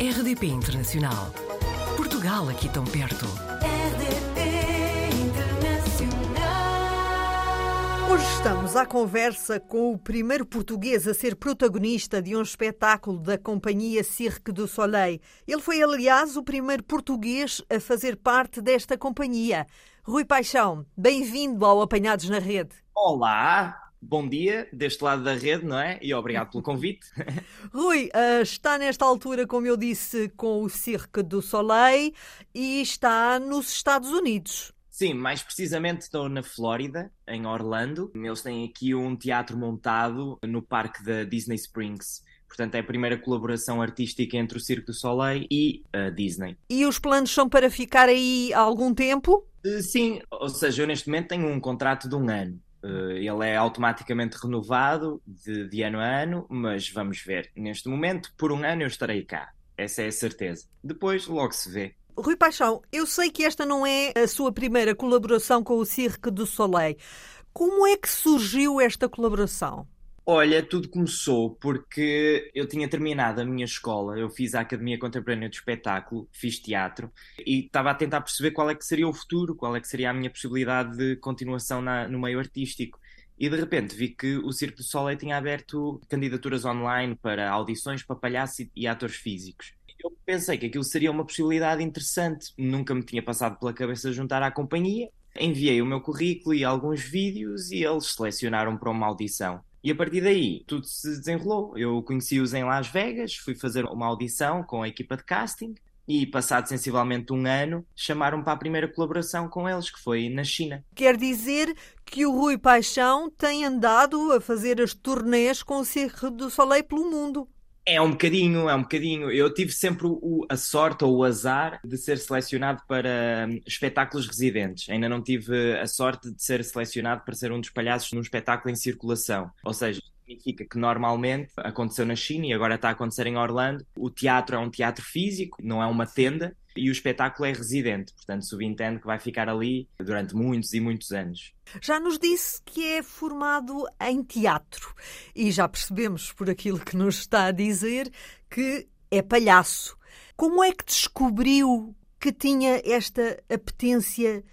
RDP Internacional. Portugal aqui tão perto. RDP Internacional. Hoje estamos à conversa com o primeiro português a ser protagonista de um espetáculo da companhia Cirque du Soleil. Ele foi, aliás, o primeiro português a fazer parte desta companhia. Rui Paixão, bem-vindo ao Apanhados na Rede. Olá, bom dia deste lado da rede, não é? E obrigado pelo convite. Rui, ah, está nesta altura, como eu disse, com o Cirque du Soleil e está nos Estados Unidos. Sim, mais precisamente estou na Flórida, em Orlando. Eles têm aqui um teatro montado no parque da Disney Springs. Portanto, é a primeira colaboração artística entre o Cirque du Soleil e a Disney. E os planos são para ficar aí há algum tempo? Eh, Sim, ou seja, eu neste momento tenho um contrato de um ano. Eh, Ele é automaticamente renovado de, de ano a ano, mas vamos ver. Neste momento, por um ano eu estarei cá. Essa é a certeza. Depois, logo se vê. Rui Paixão, eu sei que esta não é a sua primeira colaboração com o Cirque du Soleil. Como é que surgiu esta colaboração? Olha, tudo começou porque eu tinha terminado a minha escola, eu fiz a Academia Contemporânea de Espetáculo, fiz teatro e estava a tentar perceber qual é que seria o futuro, qual é que seria a minha possibilidade de continuação na- no meio artístico. E de repente vi que o Cirque du Soleil tinha aberto candidaturas online para audições para palhaços e, e atores físicos. Eu pensei que aquilo seria uma possibilidade interessante, nunca me tinha passado pela cabeça juntar à companhia. Enviei o meu currículo e alguns vídeos e eles selecionaram para uma audição. E a partir daí tudo se desenrolou. Eu conheci-os em Las Vegas, fui fazer uma audição com a equipa de casting e, passado sensivelmente um ano, chamaram-me para a primeira colaboração com eles, que foi na China. Quer dizer que o Rui Paixão tem andado a fazer as turnês com o Cirque du Soleil pelo mundo. É um bocadinho, é um bocadinho. Eu tive sempre o- a sorte ou o azar de ser selecionado para hum, espetáculos residentes. Ainda não tive a sorte de ser selecionado para ser um dos palhaços num espetáculo em circulação. Ou seja, significa que normalmente aconteceu na China e agora está a acontecer em Orlando. O teatro é um teatro físico, não é uma tenda, e o espetáculo é residente. Portanto, subentende que vai ficar ali durante muitos e muitos anos. Já nos disse que é formado em teatro e já percebemos por aquilo que nos está a dizer que é palhaço. Como é que descobriu que tinha esta apetência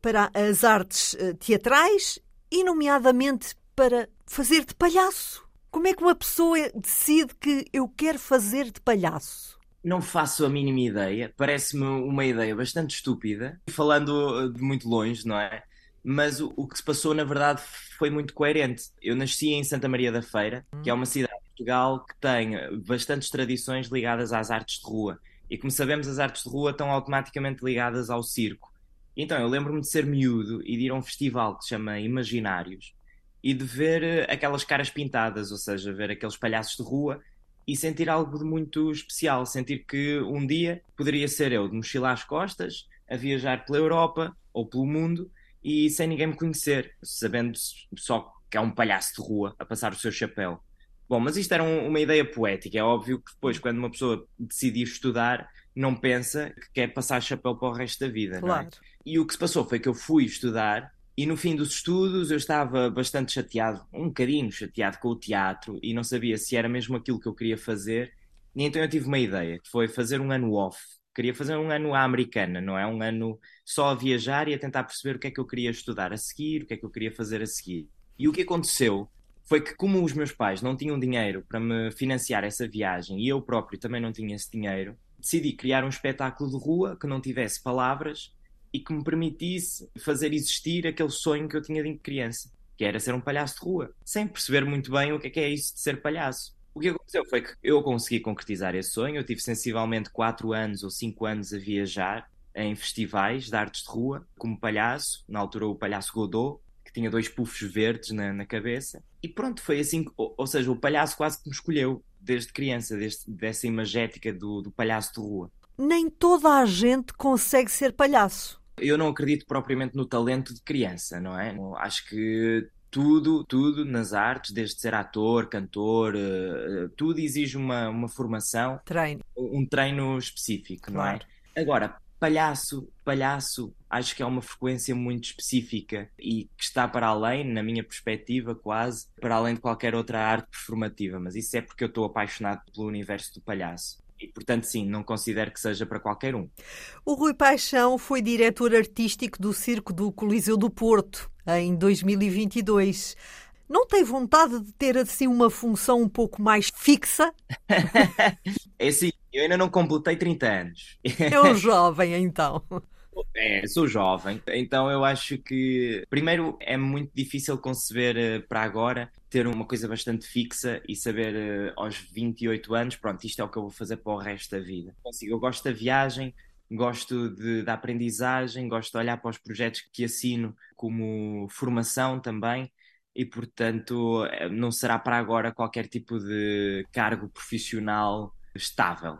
para as artes eh, teatrais e, nomeadamente, para fazer de palhaço? Como é que uma pessoa decide que eu quero fazer de palhaço? Não faço a mínima ideia. Parece-me uma ideia bastante estúpida, falando uh, de muito longe, não é? Mas o, o que se passou, na verdade, foi muito coerente. Eu nasci em Santa Maria da Feira, que é uma cidade de Portugal que tem bastantes tradições ligadas às artes de rua. E como sabemos, as artes de rua estão automaticamente ligadas ao circo. Então, eu lembro-me de ser miúdo e de ir a um festival que se chama Imaginários e de ver uh, aquelas caras pintadas, ou seja, ver aqueles palhaços de rua e sentir algo de muito especial, sentir que um dia poderia ser eu de mochila às costas, a viajar pela Europa ou pelo mundo e sem ninguém me conhecer, sabendo só que é um palhaço de rua a passar o seu chapéu. Bom, mas isto era um- uma ideia poética. É óbvio que depois, quando uma pessoa decidir estudar, não pensa que quer passar chapéu para o resto da vida, não é? Claro. E o que se passou foi que eu fui estudar e no fim dos estudos eu estava bastante chateado, um bocadinho chateado com o teatro e não sabia se era mesmo aquilo que eu queria fazer. E então eu tive uma ideia, que foi fazer um ano off. Queria fazer um ano à americana, não é? Um ano só a viajar e a tentar perceber o que é que eu queria estudar a seguir, o que é que eu queria fazer a seguir. E o que aconteceu foi que, como os meus pais não tinham dinheiro para me financiar essa viagem e eu próprio também não tinha esse dinheiro, decidi criar um espetáculo de rua que não tivesse palavras e que me permitisse fazer existir aquele sonho que eu tinha de criança, que era ser um palhaço de rua, sem perceber muito bem o que é que é isso de ser palhaço. O que aconteceu foi que eu consegui concretizar esse sonho, eu tive sensivelmente 4 anos ou 5 anos a viajar em festivais de artes de rua, como palhaço, na altura o palhaço Godot, que tinha dois puffs verdes na, na cabeça, e pronto, foi assim, ou, ou seja, o palhaço quase que me escolheu desde criança, desde, dessa imagética do, do palhaço de rua. Nem toda a gente consegue ser palhaço. Eu não acredito propriamente no talento de criança, não é? Acho que tudo, tudo nas artes, desde ser ator, cantor, eh, eh, tudo exige uma, uma formação, Treino. um treino específico, não é? Agora, palhaço, palhaço, acho que é uma frequência muito específica e que está para além, na minha perspectiva, quase, para além de qualquer outra arte performativa. Mas isso é porque eu estou apaixonado pelo universo do palhaço. E, portanto, sim, não considero que seja para qualquer um. O Rui Paixão foi diretor artístico do Circo do Coliseu do Porto em 2022. Não tem vontade de ter assim uma função um pouco mais fixa? é assim, eu ainda não completei 30 anos. É um jovem, então. É, sou jovem, então eu acho que, primeiro, é muito difícil conceber eh, para agora ter uma coisa bastante fixa e saber eh, aos 28 anos, pronto, isto é o que eu vou fazer para o resto da vida. Consigo, eu gosto da viagem, gosto de, da aprendizagem, gosto de olhar para os projetos que assino como formação também e, portanto, eh, não será para agora qualquer tipo de cargo profissional estável.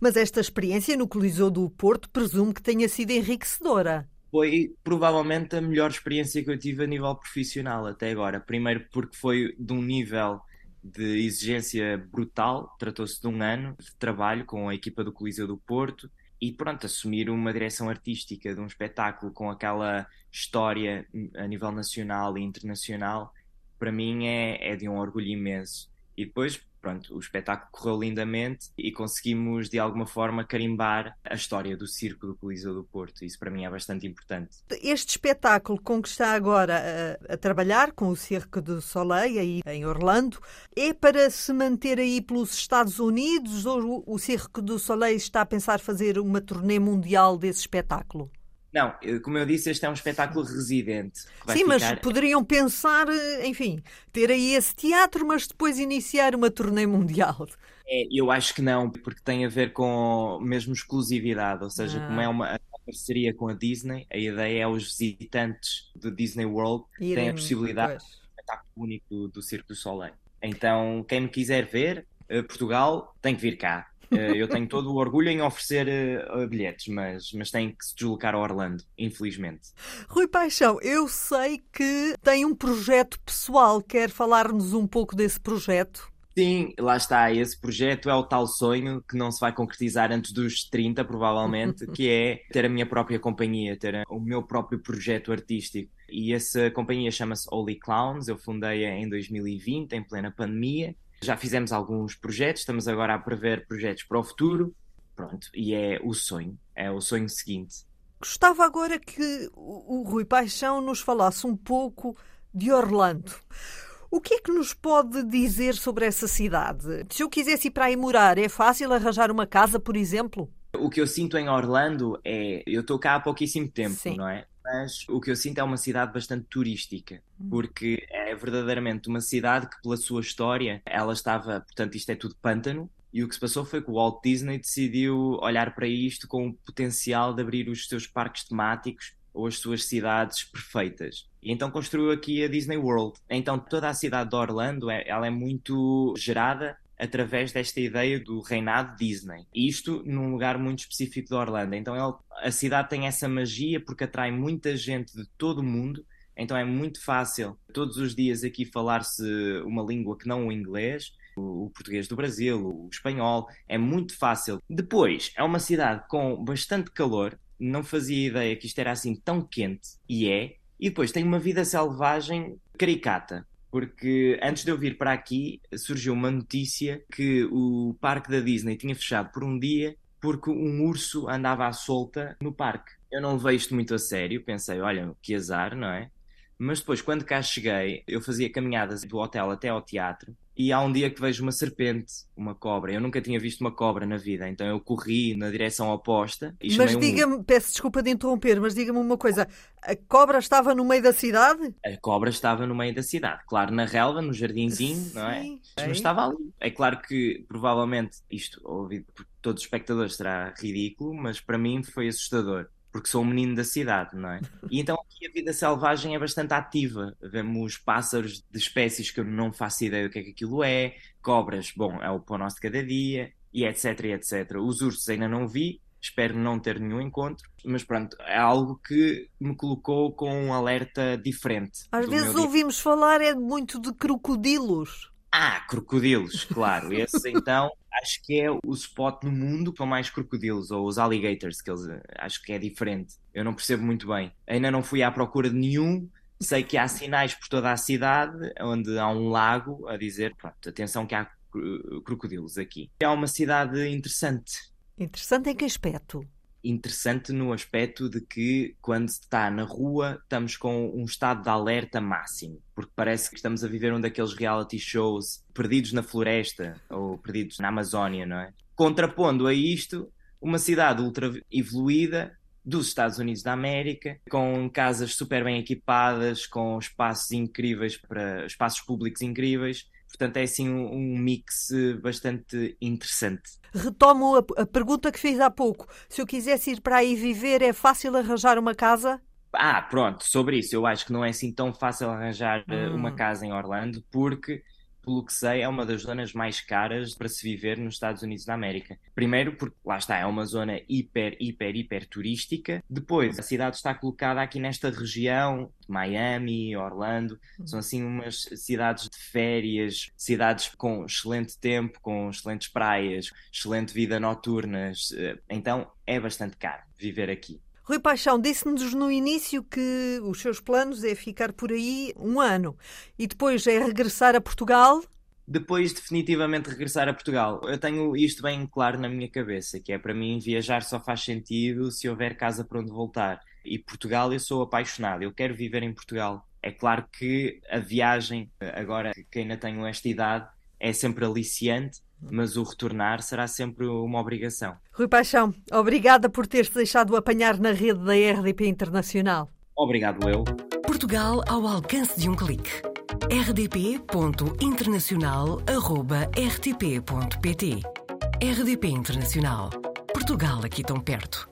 Mas esta experiência no Coliseu do Porto presumo que tenha sido enriquecedora. Foi provavelmente a melhor experiência que eu tive a nível profissional até agora. Primeiro porque foi de um nível de exigência brutal, tratou-se de um ano de trabalho com a equipa do Coliseu do Porto e pronto, assumir uma direção artística de um espetáculo com aquela história a nível nacional e internacional, para mim é, é de um orgulho imenso. E depois, pronto, o espetáculo correu lindamente e conseguimos de alguma forma carimbar a história do circo do Coliseu do Porto. Isso para mim é bastante importante. Este espetáculo com que está agora a, a trabalhar, com o Circo do Soleil, aí em Orlando, é para se manter aí pelos Estados Unidos ou o Circo do Soleil está a pensar fazer uma turnê mundial desse espetáculo? Não, como eu disse, este é um espetáculo residente. Sim, mas poderiam pensar, eh, enfim, ter aí esse teatro, mas depois iniciar uma turnê mundial. É, eu acho que não, porque tem a ver com mesmo exclusividade, ou seja, ah. como é uma parceria com a Disney, a ideia é os visitantes do Disney World Irem, têm a possibilidade pois. de um espetáculo único do, do Circo do Soleil. Então, quem me quiser ver, eh, Portugal, tem que vir cá. Eh, eu tenho todo o orgulho em oferecer uh, bilhetes, mas, mas tem que se deslocar a Orlando, infelizmente. Rui Paixão, eu sei que tem um projeto pessoal. Quer falar-nos um pouco desse projeto? Sim, lá está. Esse projeto é o tal sonho que não se vai concretizar antes dos 30, provavelmente, que é ter a minha própria companhia, ter o meu próprio projeto artístico. E essa companhia chama-se Holy Clowns. Eu fundei-a em 2020, em plena pandemia. Já fizemos alguns projetos, estamos agora a prever projetos para o futuro. Pronto, e é o sonho, é o sonho seguinte. Gostava agora que o Rui Paixão nos falasse um pouco de Orlando. O que é que nos pode dizer sobre essa cidade? Se eu quisesse ir para aí morar, é fácil arranjar uma casa, por exemplo? O que eu sinto em Orlando é. Eu estou cá há pouquíssimo tempo, Sim. não é? Mas o que eu sinto é uma cidade bastante turística, hum. porque é verdadeiramente uma cidade que, pela sua história, ela estava, portanto, isto é tudo pântano. E o que se passou foi que o Walt Disney decidiu olhar para isto com o potencial de abrir os seus parques temáticos ou as suas cidades perfeitas. E então construiu aqui a Disney World. Então toda a cidade de Orlando, é, ela é muito gerada através desta ideia do reinado Disney. Isto num lugar muito específico de Orlando. Então ele, a cidade tem essa magia porque atrai muita gente de todo o mundo. Então é muito fácil todos os dias aqui falar-se uma língua que não o inglês, o português do Brasil, o espanhol, é muito fácil. Depois, é uma cidade com bastante calor, não fazia ideia que isto era assim tão quente, e é. E depois tem uma vida selvagem caricata porque antes de eu vir para aqui surgiu uma notícia que o parque da Disney tinha fechado por um dia porque um urso andava à solta no parque. Eu não levei isto muito a sério, pensei, olha, que azar, não é? Mas depois, quando cá cheguei, eu fazia caminhadas do hotel até ao teatro e há um dia que vejo uma serpente, uma cobra. Eu nunca tinha visto uma cobra na vida, então eu corri na direção oposta. E mas diga-me, um... peço desculpa de interromper, mas diga-me uma coisa: a cobra estava no meio da cidade? A cobra estava no meio da cidade, claro, na relva, no jardinzinho, Sim. não é? Mas estava ali. É claro que provavelmente isto, ouvido por todos os espectadores, será ridículo, mas para mim foi assustador porque sou um menino da cidade, não é? E então aqui a vida selvagem é bastante ativa. Vemos pássaros de espécies que eu não faço ideia do que é que aquilo é, cobras, bom, é o pão nosso de cada dia, e etc, e etc. Os ursos ainda não vi, espero não ter nenhum encontro, mas pronto, é algo que me colocou com um alerta diferente. Às vezes ouvimos dia. falar é muito de crocodilos. Ah, crocodilos, claro. Esse então acho que é o spot no mundo com mais crocodilos, ou os alligators, que eles acho que é diferente. Eu não percebo muito bem. Ainda não fui à procura de nenhum. Sei que há sinais por toda a cidade onde há um lago a dizer, pronto, atenção que há crocodilos aqui. É uma cidade interessante. Interessante em que aspecto? Interessante no aspecto de que, quando está na rua, estamos com um estado de alerta máximo, porque parece que estamos a viver um daqueles reality shows perdidos na floresta ou perdidos na Amazónia, não é? Contrapondo a isto, uma cidade ultra evoluída dos Estados Unidos da América, com casas super bem equipadas, com espaços incríveis para espaços públicos incríveis. Portanto, é assim um, um mix bastante interessante. Retomo a, a, pergunta que fiz há pouco. Se eu quisesse ir para aí viver, é fácil arranjar uma casa? Ah, pronto, sobre isso. Eu acho que não é assim tão fácil arranjar eh, hum. uma casa em Orlando, porque pelo que sei, é uma das zonas mais caras para se viver nos Estados Unidos da América. Primeiro, porque lá está, é uma zona hiper, hiper, hiper turística. Depois, a cidade está colocada aqui nesta região, Miami, Orlando, são assim umas cidades de férias, cidades com excelente tempo, com excelentes praias, excelente vida noturnas. Então, é bastante caro viver aqui. Rui Paixão disse-nos no início que os seus planos é ficar por aí um ano e depois é regressar a Portugal. Depois, definitivamente, regressar a Portugal. Eu tenho isto bem claro na minha cabeça, que é para mim viajar só faz sentido se houver casa para onde voltar. E Portugal, eu sou apaixonado, eu quero viver em Portugal. É claro que a viagem, agora que ainda tenho esta idade, é sempre aliciante, mas o retornar será sempre uma obrigação. Rui Paixão, obrigada por teres deixado apanhar na rede da RDP Internacional. Obrigado eu. Portugal ao alcance de um clique. rdp.internacional.rtp.pt RDP Internacional. Portugal aqui tão perto.